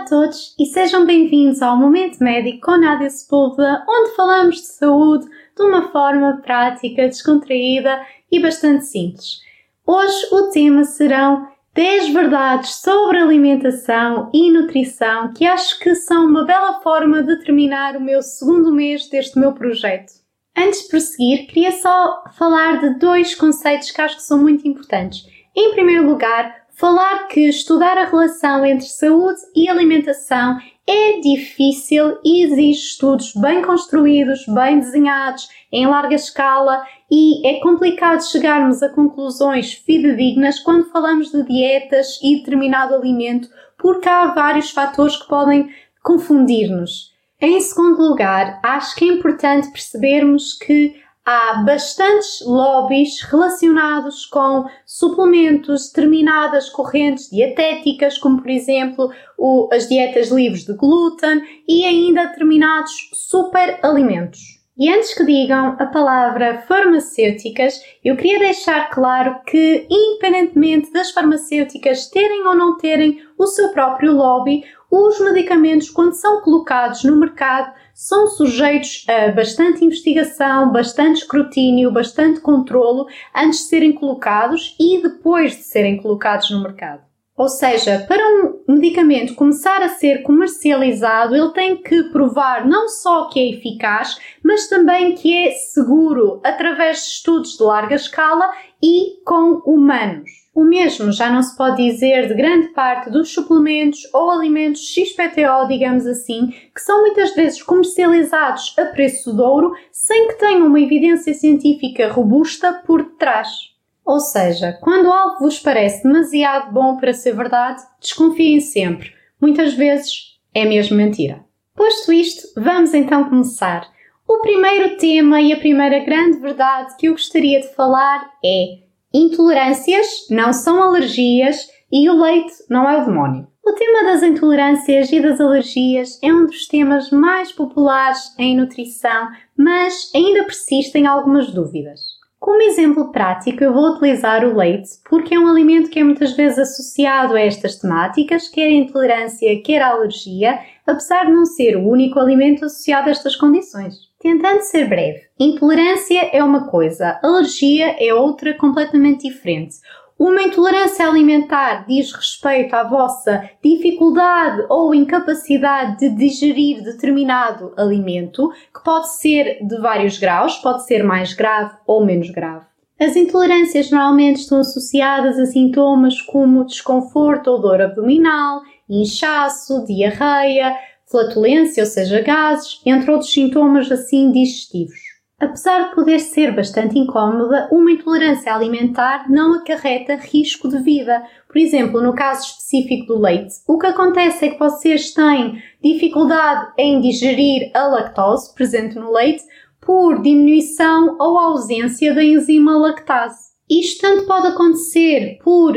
a todos e sejam bem-vindos ao Momento Médico com Nádia Sepúlveda, onde falamos de saúde de uma forma prática, descontraída e bastante simples. Hoje o tema serão 10 verdades sobre alimentação e nutrição que acho que são uma bela forma de terminar o meu segundo mês deste meu projeto. Antes de prosseguir, queria só falar de dois conceitos que acho que são muito importantes. Em primeiro lugar, falar que estudar a relação entre saúde e alimentação é difícil e exige estudos bem construídos, bem desenhados, em larga escala e é complicado chegarmos a conclusões fidedignas quando falamos de dietas e determinado alimento, porque há vários fatores que podem confundir-nos. Em segundo lugar, acho que é importante percebermos que há bastantes lobbies relacionados com suplementos, determinadas correntes dietéticas, como por exemplo o, as dietas livres de glúten e ainda determinados superalimentos. E antes que digam a palavra farmacêuticas, eu queria deixar claro que, independentemente das farmacêuticas terem ou não terem o seu próprio lobby, os medicamentos, quando são colocados no mercado, são sujeitos a bastante investigação, bastante escrutínio, bastante controlo antes de serem colocados e depois de serem colocados no mercado. Ou seja, para um medicamento começar a ser comercializado, ele tem que provar não só que é eficaz, mas também que é seguro através de estudos de larga escala e com humanos. O mesmo já não se pode dizer de grande parte dos suplementos ou alimentos XPTO, digamos assim, que são muitas vezes comercializados a preço de ouro sem que tenham uma evidência científica robusta por detrás. Ou seja, quando algo vos parece demasiado bom para ser verdade, desconfiem sempre. Muitas vezes é mesmo mentira. Posto isto, vamos então começar. O primeiro tema e a primeira grande verdade que eu gostaria de falar é Intolerâncias não são alergias e o leite não é o demónio. O tema das intolerâncias e das alergias é um dos temas mais populares em nutrição, mas ainda persistem algumas dúvidas. Como exemplo prático, eu vou utilizar o leite porque é um alimento que é muitas vezes associado a estas temáticas, quer a intolerância, quer a alergia, apesar de não ser o único alimento associado a estas condições. Tentando ser breve, intolerância é uma coisa, alergia é outra completamente diferente. Uma intolerância alimentar diz respeito à vossa dificuldade ou incapacidade de digerir determinado alimento, que pode ser de vários graus, pode ser mais grave ou menos grave. As intolerâncias normalmente estão associadas a sintomas como desconforto ou dor abdominal, inchaço, diarreia, flatulência, ou seja, gases, entre outros sintomas assim digestivos. Apesar de poder ser bastante incómoda, uma intolerância alimentar não acarreta risco de vida. Por exemplo, no caso específico do leite, o que acontece é que vocês têm dificuldade em digerir a lactose presente no leite por diminuição ou ausência da enzima lactase. Isto tanto pode acontecer por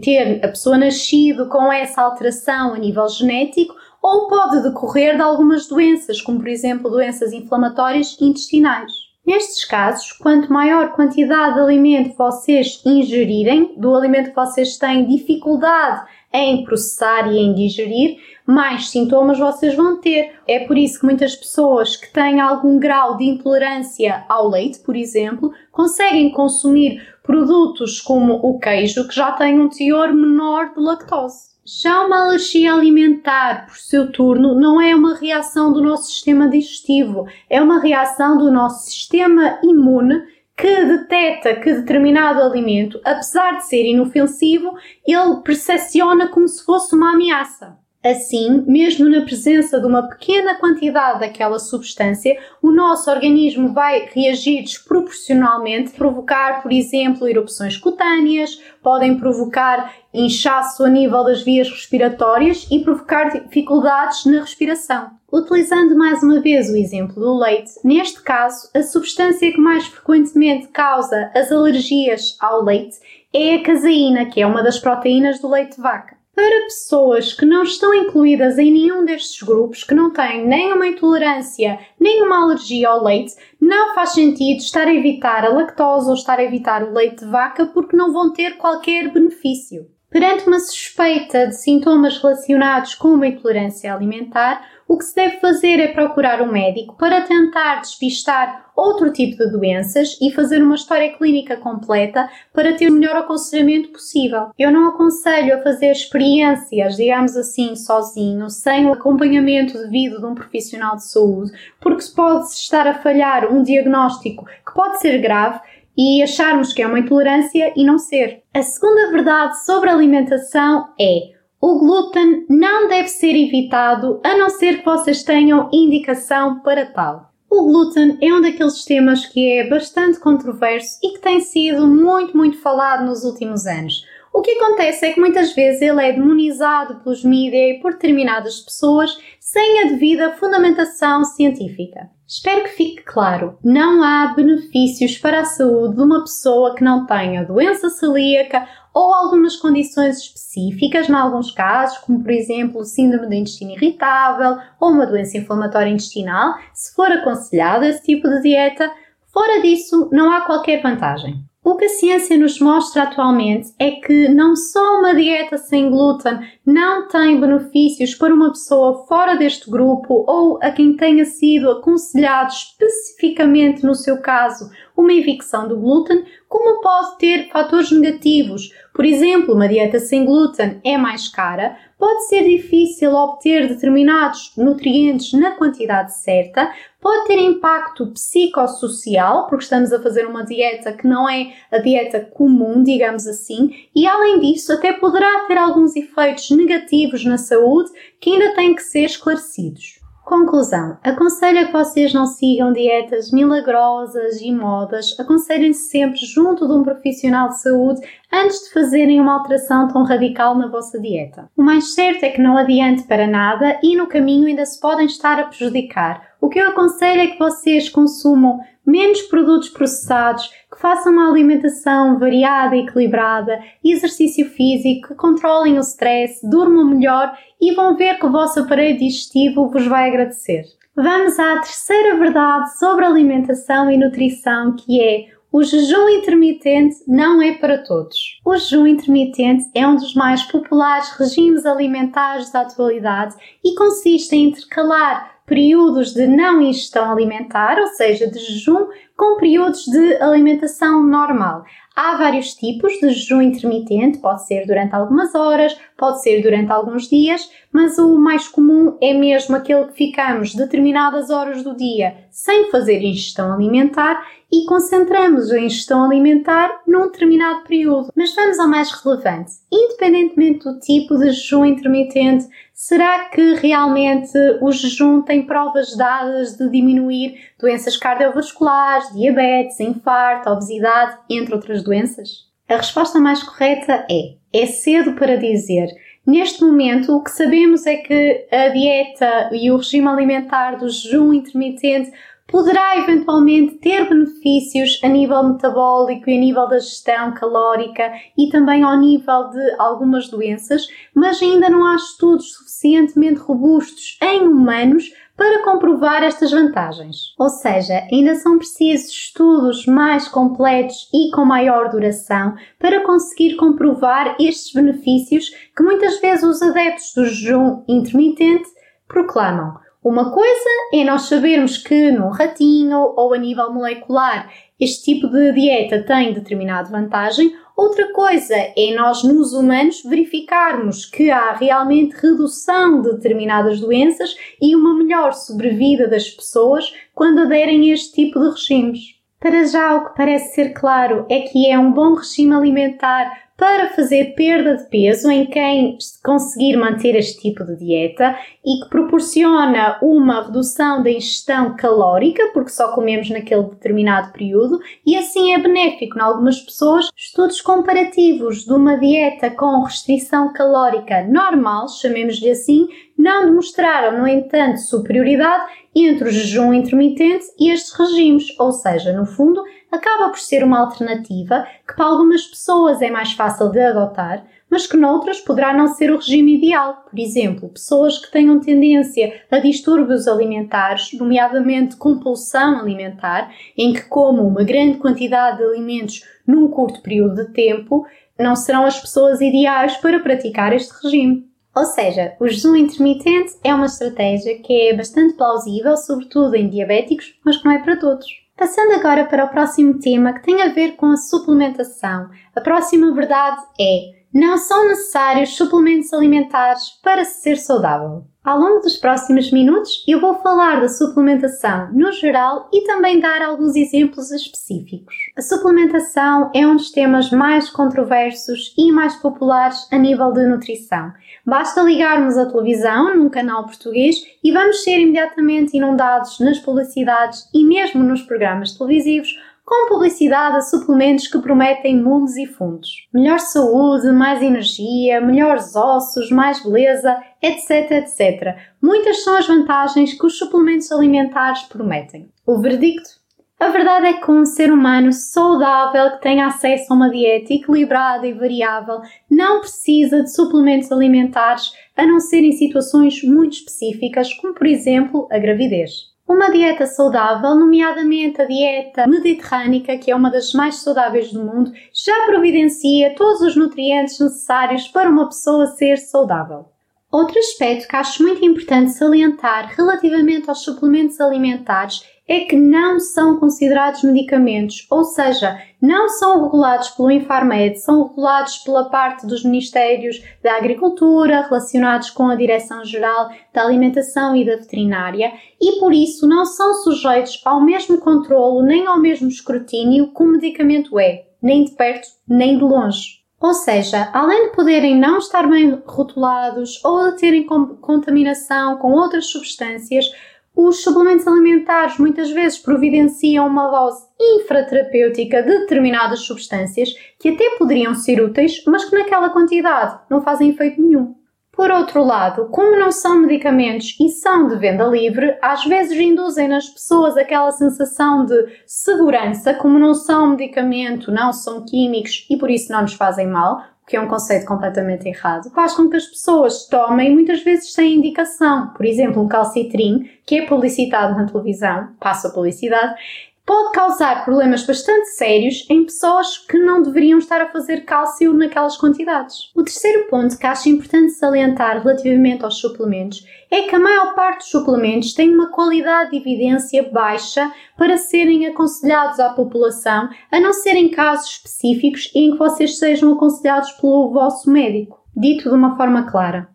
ter a pessoa nascido com essa alteração a nível genético ou pode decorrer de algumas doenças, como por exemplo doenças inflamatórias intestinais. Nestes casos, quanto maior quantidade de alimento vocês ingerirem, do alimento que vocês têm dificuldade em processar e em digerir, mais sintomas vocês vão ter. É por isso que muitas pessoas que têm algum grau de intolerância ao leite, por exemplo, conseguem consumir produtos como o queijo que já têm um teor menor de lactose. Já uma alergia alimentar, por seu turno, não é uma reação do nosso sistema digestivo, é uma reação do nosso sistema imune que detecta que determinado alimento, apesar de ser inofensivo, ele percepciona como se fosse uma ameaça. Assim, mesmo na presença de uma pequena quantidade daquela substância, o nosso organismo vai reagir desproporcionalmente, provocar, por exemplo, erupções cutâneas, podem provocar inchaço a nível das vias respiratórias e provocar dificuldades na respiração. Utilizando mais uma vez o exemplo do leite, neste caso, a substância que mais frequentemente causa as alergias ao leite é a caseína, que é uma das proteínas do leite de vaca. Para pessoas que não estão incluídas em nenhum destes grupos, que não têm nem uma intolerância nem uma alergia ao leite, não faz sentido estar a evitar a lactose ou estar a evitar o leite de vaca porque não vão ter qualquer benefício. Perante uma suspeita de sintomas relacionados com uma intolerância alimentar, o que se deve fazer é procurar um médico para tentar despistar outro tipo de doenças e fazer uma história clínica completa para ter o melhor aconselhamento possível. Eu não aconselho a fazer experiências, digamos assim, sozinho, sem o acompanhamento devido de um profissional de saúde, porque se pode estar a falhar um diagnóstico que pode ser grave e acharmos que é uma intolerância e não ser. A segunda verdade sobre a alimentação é o glúten não deve ser evitado a não ser que vocês tenham indicação para tal. O glúten é um daqueles temas que é bastante controverso e que tem sido muito, muito falado nos últimos anos. O que acontece é que muitas vezes ele é demonizado pelos mídias e por determinadas pessoas sem a devida fundamentação científica. Espero que fique claro: não há benefícios para a saúde de uma pessoa que não tenha doença celíaca ou algumas condições específicas, em alguns casos, como por exemplo síndrome do intestino irritável ou uma doença inflamatória intestinal, se for aconselhado esse tipo de dieta. Fora disso, não há qualquer vantagem. O que a ciência nos mostra atualmente é que não só uma dieta sem glúten não tem benefícios para uma pessoa fora deste grupo ou a quem tenha sido aconselhado especificamente no seu caso uma evicção do glúten, como pode ter fatores negativos. Por exemplo, uma dieta sem glúten é mais cara, pode ser difícil obter determinados nutrientes na quantidade certa, pode ter impacto psicossocial, porque estamos a fazer uma dieta que não é a dieta comum, digamos assim, e além disso, até poderá ter alguns efeitos negativos na saúde que ainda têm que ser esclarecidos. Conclusão: aconselho que vocês não sigam dietas milagrosas e modas. Aconselhem-se sempre junto de um profissional de saúde antes de fazerem uma alteração tão radical na vossa dieta. O mais certo é que não adiante para nada e no caminho ainda se podem estar a prejudicar. O que eu aconselho é que vocês consumam menos produtos processados, que façam uma alimentação variada e equilibrada, exercício físico, que controlem o stress, durmam melhor e vão ver que o vosso aparelho digestivo vos vai agradecer. Vamos à terceira verdade sobre alimentação e nutrição, que é o jejum intermitente não é para todos. O jejum intermitente é um dos mais populares regimes alimentares da atualidade e consiste em intercalar períodos de não ingestão alimentar, ou seja, de jejum, com períodos de alimentação normal. Há vários tipos de jejum intermitente, pode ser durante algumas horas, pode ser durante alguns dias, mas o mais comum é mesmo aquele que ficamos determinadas horas do dia sem fazer ingestão alimentar e concentramos a ingestão alimentar num determinado período. Mas vamos ao mais relevante. Independentemente do tipo de jejum intermitente, será que realmente o jejum tem provas dadas de diminuir doenças cardiovasculares, diabetes, infarto, obesidade, entre outras doenças? A resposta mais correta é: é cedo para dizer. Neste momento, o que sabemos é que a dieta e o regime alimentar do jejum intermitente poderá eventualmente ter benefícios a nível metabólico e a nível da gestão calórica e também ao nível de algumas doenças, mas ainda não há estudos suficientemente robustos em humanos para comprovar estas vantagens. Ou seja, ainda são precisos estudos mais completos e com maior duração para conseguir comprovar estes benefícios que muitas vezes os adeptos do jejum intermitente proclamam. Uma coisa é nós sabermos que num ratinho ou a nível molecular este tipo de dieta tem determinada vantagem, outra coisa é nós nos humanos verificarmos que há realmente redução de determinadas doenças e uma melhor sobrevida das pessoas quando aderem a este tipo de regimes. Para já, o que parece ser claro é que é um bom regime alimentar para fazer perda de peso em quem conseguir manter este tipo de dieta e que proporciona uma redução da ingestão calórica, porque só comemos naquele determinado período, e assim é benéfico em algumas pessoas. Estudos comparativos de uma dieta com restrição calórica normal, chamemos-lhe assim, não demonstraram, no entanto, superioridade entre o jejum intermitente e estes regimes, ou seja, no fundo, acaba por ser uma alternativa que para algumas pessoas é mais fácil de adotar, mas que noutras poderá não ser o regime ideal. Por exemplo, pessoas que tenham tendência a distúrbios alimentares, nomeadamente compulsão alimentar, em que comam uma grande quantidade de alimentos num curto período de tempo, não serão as pessoas ideais para praticar este regime. Ou seja, o jejum intermitente é uma estratégia que é bastante plausível, sobretudo em diabéticos, mas que não é para todos. Passando agora para o próximo tema que tem a ver com a suplementação. A próxima verdade é: não são necessários suplementos alimentares para ser saudável. Ao longo dos próximos minutos, eu vou falar da suplementação no geral e também dar alguns exemplos específicos. A suplementação é um dos temas mais controversos e mais populares a nível de nutrição. Basta ligarmos a televisão num canal português e vamos ser imediatamente inundados nas publicidades e mesmo nos programas televisivos com publicidade a suplementos que prometem mundos e fundos. Melhor saúde, mais energia, melhores ossos, mais beleza, etc, etc. Muitas são as vantagens que os suplementos alimentares prometem. O verdicto? A verdade é que um ser humano saudável que tenha acesso a uma dieta equilibrada e variável não precisa de suplementos alimentares a não ser em situações muito específicas, como por exemplo a gravidez. Uma dieta saudável, nomeadamente a dieta mediterrânica, que é uma das mais saudáveis do mundo, já providencia todos os nutrientes necessários para uma pessoa ser saudável. Outro aspecto que acho muito importante salientar relativamente aos suplementos alimentares é que não são considerados medicamentos, ou seja, não são regulados pelo Infarmed, são regulados pela parte dos Ministérios da Agricultura, relacionados com a Direção-Geral da Alimentação e da Veterinária, e por isso não são sujeitos ao mesmo controlo nem ao mesmo escrutínio que o medicamento é, nem de perto nem de longe. Ou seja, além de poderem não estar bem rotulados ou de terem contaminação com outras substâncias, os suplementos alimentares muitas vezes providenciam uma dose infraterapêutica de determinadas substâncias que até poderiam ser úteis, mas que naquela quantidade não fazem efeito nenhum. Por outro lado, como não são medicamentos e são de venda livre, às vezes induzem nas pessoas aquela sensação de segurança, como não são medicamento, não são químicos e por isso não nos fazem mal, que é um conceito completamente errado, faz com que as pessoas tomem muitas vezes sem indicação. Por exemplo, um calcitrim, que é publicitado na televisão, passa publicidade, pode causar problemas bastante sérios em pessoas que não deveriam estar a fazer cálcio naquelas quantidades. O terceiro ponto que acho importante salientar relativamente aos suplementos é que a maior parte dos suplementos tem uma qualidade de evidência baixa para serem aconselhados à população, a não ser em casos específicos em que vocês sejam aconselhados pelo vosso médico. Dito de uma forma clara.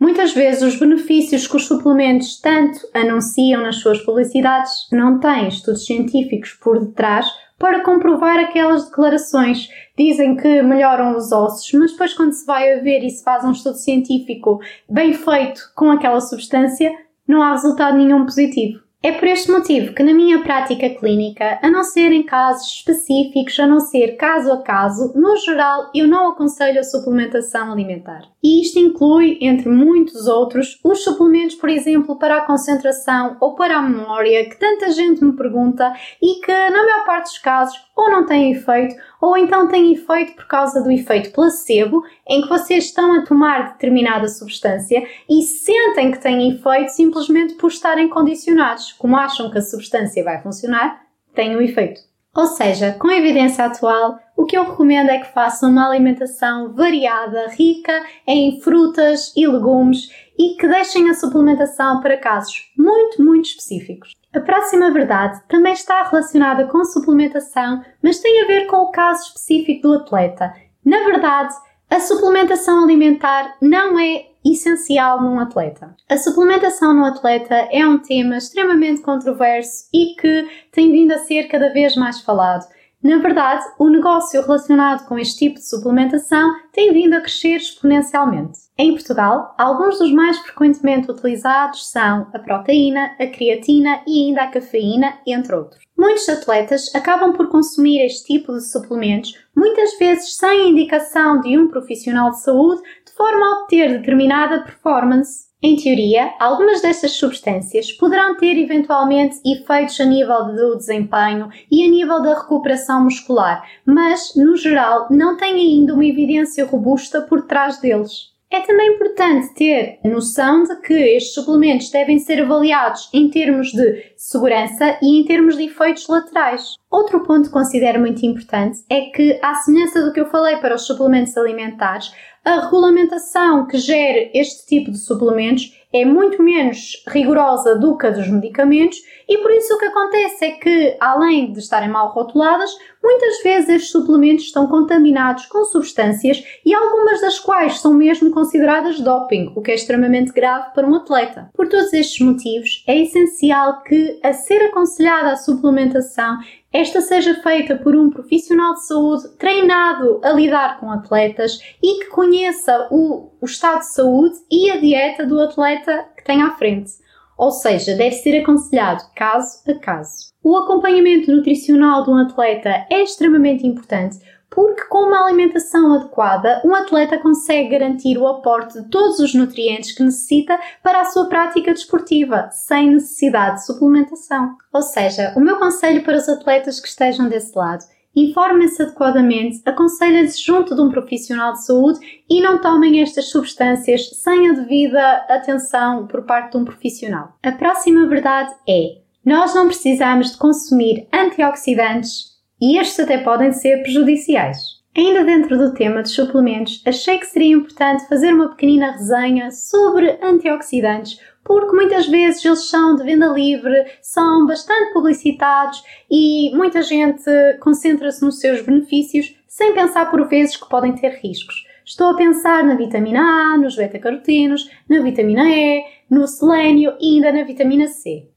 Muitas vezes os benefícios que os suplementos tanto anunciam nas suas publicidades não têm estudos científicos por detrás para comprovar aquelas declarações. Dizem que melhoram os ossos, mas depois quando se vai a ver e se faz um estudo científico bem feito com aquela substância, não há resultado nenhum positivo. É por este motivo que, na minha prática clínica, a não ser em casos específicos, a não ser caso a caso, no geral, eu não aconselho a suplementação alimentar. E isto inclui, entre muitos outros, os suplementos, por exemplo, para a concentração ou para a memória, que tanta gente me pergunta e que, na maior parte dos casos, ou não têm efeito, ou então têm efeito por causa do efeito placebo, em que vocês estão a tomar determinada substância e sentem que têm efeito simplesmente por estarem condicionados. Como acham que a substância vai funcionar, têm o efeito. Ou seja, com a evidência atual, o que eu recomendo é que façam uma alimentação variada, rica em frutas e legumes e que deixem a suplementação para casos muito, muito específicos. A próxima verdade também está relacionada com suplementação, mas tem a ver com o caso específico do atleta. Na verdade, a suplementação alimentar não é essencial num atleta. A suplementação no atleta é um tema extremamente controverso e que tem vindo a ser cada vez mais falado. Na verdade, o negócio relacionado com este tipo de suplementação tem vindo a crescer exponencialmente. Em Portugal, alguns dos mais frequentemente utilizados são a proteína, a creatina e ainda a cafeína, entre outros. Muitos atletas acabam por consumir este tipo de suplementos, muitas vezes sem indicação de um profissional de saúde, de forma a obter determinada performance em teoria, algumas destas substâncias poderão ter eventualmente efeitos a nível do desempenho e a nível da recuperação muscular, mas, no geral, não têm ainda uma evidência robusta por trás deles. É também importante ter a noção de que estes suplementos devem ser avaliados em termos de segurança e em termos de efeitos laterais. Outro ponto que considero muito importante é que, à semelhança do que eu falei para os suplementos alimentares, a regulamentação que gere este tipo de suplementos é muito menos rigorosa do que a dos medicamentos e por isso o que acontece é que, além de estarem mal rotuladas, muitas vezes estes suplementos estão contaminados com substâncias e algumas das quais são mesmo consideradas doping, o que é extremamente grave para um atleta. Por todos estes motivos, é essencial que, a ser aconselhada a suplementação, esta seja feita por um profissional de saúde treinado a lidar com atletas e que conheça o, o estado de saúde e a dieta do atleta que tem à frente. Ou seja, deve ser aconselhado caso a caso. O acompanhamento nutricional de um atleta é extremamente importante porque com uma alimentação adequada, um atleta consegue garantir o aporte de todos os nutrientes que necessita para a sua prática desportiva, sem necessidade de suplementação. Ou seja, o meu conselho para os atletas que estejam desse lado informem-se adequadamente, aconselhem-se junto de um profissional de saúde e não tomem estas substâncias sem a devida atenção por parte de um profissional. A próxima verdade é: nós não precisamos de consumir antioxidantes e estes até podem ser prejudiciais. Ainda dentro do tema dos suplementos, achei que seria importante fazer uma pequenina resenha sobre antioxidantes, porque muitas vezes eles são de venda livre, são bastante publicitados e muita gente concentra-se nos seus benefícios sem pensar por vezes que podem ter riscos. Estou a pensar na vitamina A, nos beta-carotenos, na vitamina E, no selênio e ainda na vitamina C.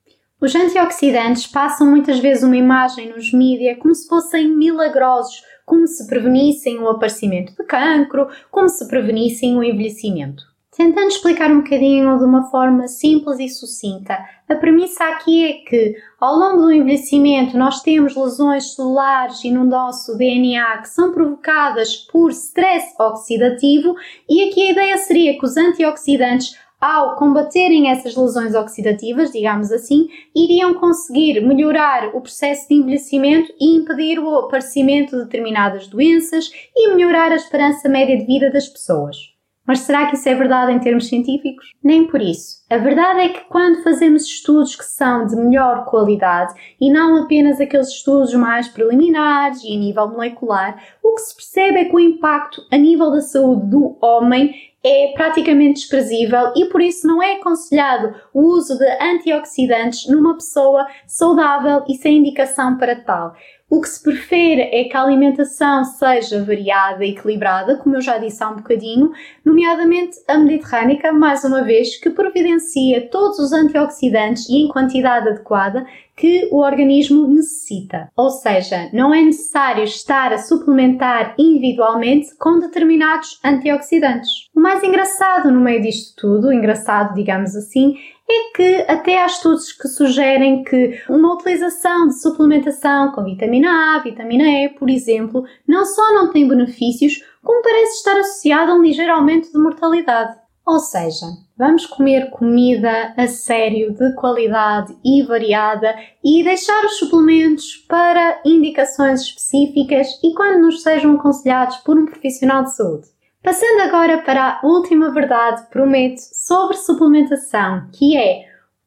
Os antioxidantes passam muitas vezes uma imagem nos mídias como se fossem milagrosos, como se prevenissem o aparecimento de cancro, como se prevenissem o envelhecimento. Tentando explicar um bocadinho de uma forma simples e sucinta, a premissa aqui é que, ao longo do envelhecimento, nós temos lesões celulares e no nosso DNA que são provocadas por stress oxidativo, e aqui a ideia seria que os antioxidantes ao combaterem essas lesões oxidativas, digamos assim, iriam conseguir melhorar o processo de envelhecimento e impedir o aparecimento de determinadas doenças e melhorar a esperança média de vida das pessoas. Mas será que isso é verdade em termos científicos? Nem por isso. A verdade é que quando fazemos estudos que são de melhor qualidade e não apenas aqueles estudos mais preliminares e a nível molecular, o que se percebe é que o impacto a nível da saúde do homem é praticamente desprezível e por isso não é aconselhado o uso de antioxidantes numa pessoa saudável e sem indicação para tal. O que se prefere é que a alimentação seja variada e equilibrada, como eu já disse há um bocadinho, nomeadamente a mediterrânica, mais uma vez, que providencia todos os antioxidantes e em quantidade adequada que o organismo necessita. Ou seja, não é necessário estar a suplementar individualmente com determinados antioxidantes. O mais engraçado no meio disto tudo, engraçado digamos assim, é que até há estudos que sugerem que uma utilização de suplementação com vitamina A, vitamina E, por exemplo, não só não tem benefícios, como parece estar associado a um ligeiro aumento de mortalidade. Ou seja, vamos comer comida a sério, de qualidade e variada e deixar os suplementos para indicações específicas e quando nos sejam aconselhados por um profissional de saúde. Passando agora para a última verdade, prometo, sobre suplementação, que é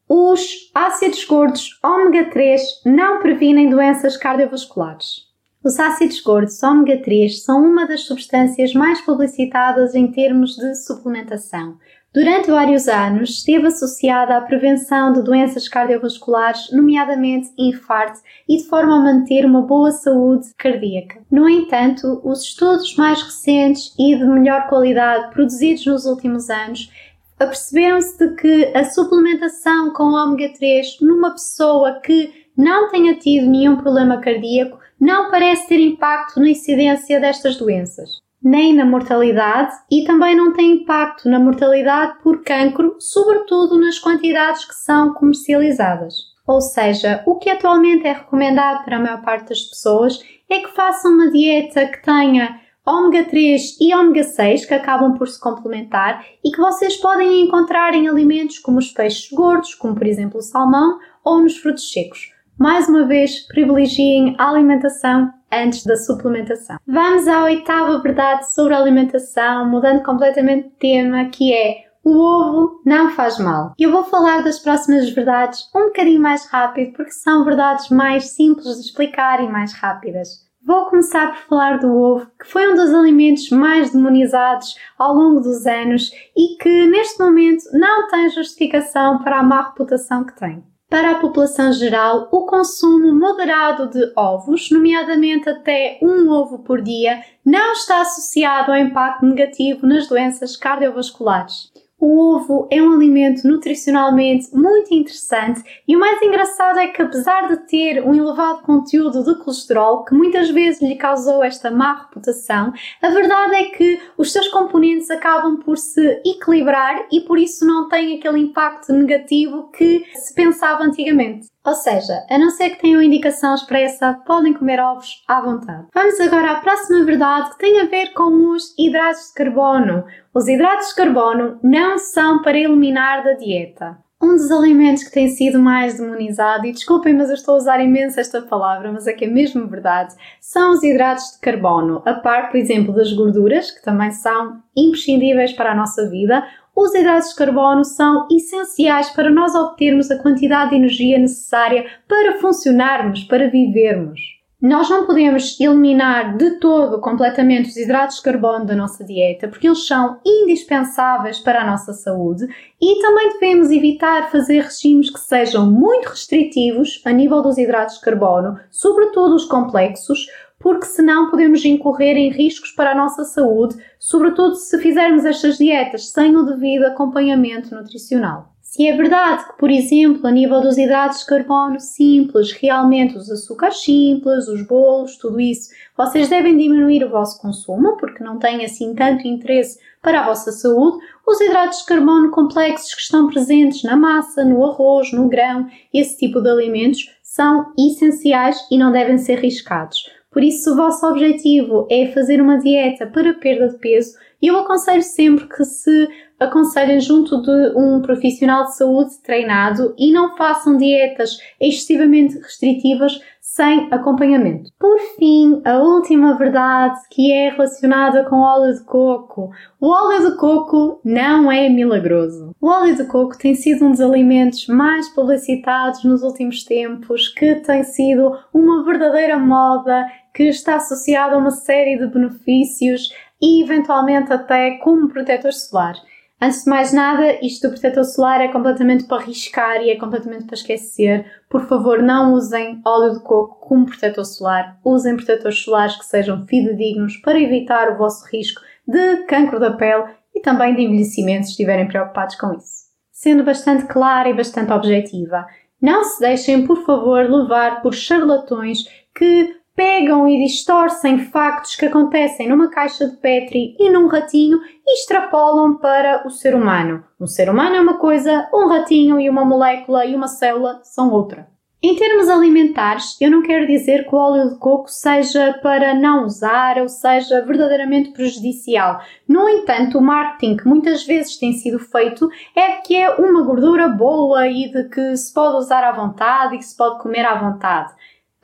os ácidos gordos ômega 3 não previnem doenças cardiovasculares. Os ácidos gordos ômega 3 são uma das substâncias mais publicitadas em termos de suplementação, Durante vários anos esteve associada à prevenção de doenças cardiovasculares, nomeadamente infarto, e de forma a manter uma boa saúde cardíaca. No entanto, os estudos mais recentes e de melhor qualidade produzidos nos últimos anos aperceberam-se de que a suplementação com ômega 3 numa pessoa que não tenha tido nenhum problema cardíaco não parece ter impacto na incidência destas doenças nem na mortalidade e também não tem impacto na mortalidade por cancro, sobretudo nas quantidades que são comercializadas. Ou seja, o que atualmente é recomendado para a maior parte das pessoas é que façam uma dieta que tenha ômega 3 e ômega 6 que acabam por se complementar e que vocês podem encontrar em alimentos como os peixes gordos, como por exemplo o salmão, ou nos frutos secos. Mais uma vez, privilegiem a alimentação antes da suplementação. Vamos à oitava verdade sobre a alimentação, mudando completamente de tema, que é o ovo não faz mal. Eu vou falar das próximas verdades um bocadinho mais rápido porque são verdades mais simples de explicar e mais rápidas. Vou começar por falar do ovo, que foi um dos alimentos mais demonizados ao longo dos anos e que neste momento não tem justificação para a má reputação que tem. Para a população geral, o consumo moderado de ovos, nomeadamente até um ovo por dia, não está associado ao impacto negativo nas doenças cardiovasculares. O ovo é um alimento nutricionalmente muito interessante e o mais engraçado é que, apesar de ter um elevado conteúdo de colesterol, que muitas vezes lhe causou esta má reputação, a verdade é que os seus componentes acabam por se equilibrar e por isso não tem aquele impacto negativo que se pensava antigamente. Ou seja, a não ser que tenham indicação expressa, podem comer ovos à vontade. Vamos agora à próxima verdade que tem a ver com os hidratos de carbono. Os hidratos de carbono não são para eliminar da dieta. Um dos alimentos que tem sido mais demonizado, e desculpem, mas eu estou a usar imenso esta palavra, mas é que é mesmo verdade, são os hidratos de carbono. A par, por exemplo, das gorduras, que também são imprescindíveis para a nossa vida, os hidratos de carbono são essenciais para nós obtermos a quantidade de energia necessária para funcionarmos, para vivermos. Nós não podemos eliminar de todo completamente os hidratos de carbono da nossa dieta, porque eles são indispensáveis para a nossa saúde e também devemos evitar fazer regimes que sejam muito restritivos a nível dos hidratos de carbono, sobretudo os complexos, porque senão podemos incorrer em riscos para a nossa saúde, sobretudo se fizermos estas dietas sem o devido acompanhamento nutricional. Se é verdade que, por exemplo, a nível dos hidratos de carbono simples, realmente os açúcares simples, os bolos, tudo isso, vocês devem diminuir o vosso consumo porque não têm assim tanto interesse para a vossa saúde, os hidratos de carbono complexos que estão presentes na massa, no arroz, no grão, esse tipo de alimentos, são essenciais e não devem ser riscados. Por isso, se o vosso objetivo é fazer uma dieta para perda de peso, eu aconselho sempre que se aconselhem junto de um profissional de saúde treinado e não façam dietas excessivamente restritivas sem acompanhamento. Por fim, a última verdade que é relacionada com óleo de coco. O óleo de coco não é milagroso. O óleo de coco tem sido um dos alimentos mais publicitados nos últimos tempos, que tem sido uma verdadeira moda que está associado a uma série de benefícios e eventualmente até como protetor solar. Antes de mais nada, isto do protetor solar é completamente para arriscar e é completamente para esquecer. Por favor, não usem óleo de coco como protetor solar. Usem protetores solares que sejam fidedignos para evitar o vosso risco de cancro da pele e também de envelhecimento se estiverem preocupados com isso. Sendo bastante clara e bastante objetiva, não se deixem, por favor, levar por charlatões que pegam e distorcem factos que acontecem numa caixa de Petri e num ratinho e extrapolam para o ser humano. Um ser humano é uma coisa, um ratinho e uma molécula e uma célula são outra. Em termos alimentares, eu não quero dizer que o óleo de coco seja para não usar ou seja verdadeiramente prejudicial. No entanto, o marketing que muitas vezes tem sido feito é que é uma gordura boa e de que se pode usar à vontade e que se pode comer à vontade.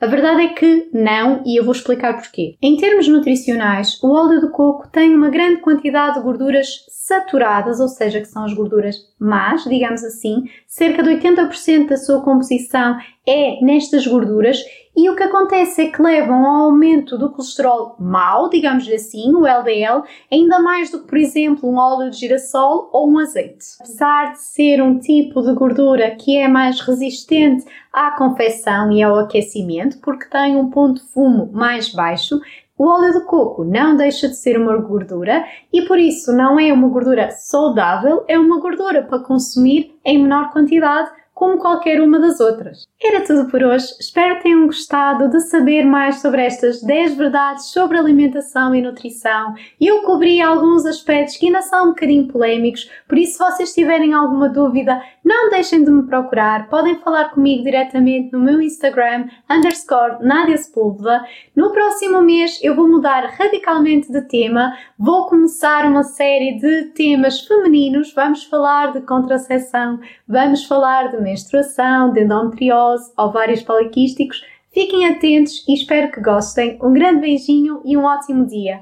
A verdade é que não, e eu vou explicar porquê. Em termos nutricionais, o óleo de coco tem uma grande quantidade de gorduras saturadas, ou seja, que são as gorduras más, digamos assim, cerca de 80% da sua composição é nestas gorduras e o que acontece é que levam ao aumento do colesterol mau, digamos assim, o LDL, ainda mais do que, por exemplo, um óleo de girassol ou um azeite. Apesar de ser um tipo de gordura que é mais resistente à confecção e ao aquecimento, porque tem um ponto de fumo mais baixo, o óleo de coco não deixa de ser uma gordura e por isso não é uma gordura saudável, é uma gordura para consumir em menor quantidade como qualquer uma das outras. Era tudo por hoje. Espero que tenham gostado de saber mais sobre estas 10 verdades sobre alimentação e nutrição. Eu cobri alguns aspectos que ainda são um bocadinho polémicos, por isso, se vocês tiverem alguma dúvida, não deixem de me procurar. Podem falar comigo diretamente no meu Instagram, underscore Nadia Sepúlveda. No próximo mês eu vou mudar radicalmente de tema. Vou começar uma série de temas femininos. Vamos falar de contracepção, vamos falar de menstruação, de endometriose, ovários poliquísticos. Fiquem atentos e espero que gostem. Um grande beijinho e um ótimo dia!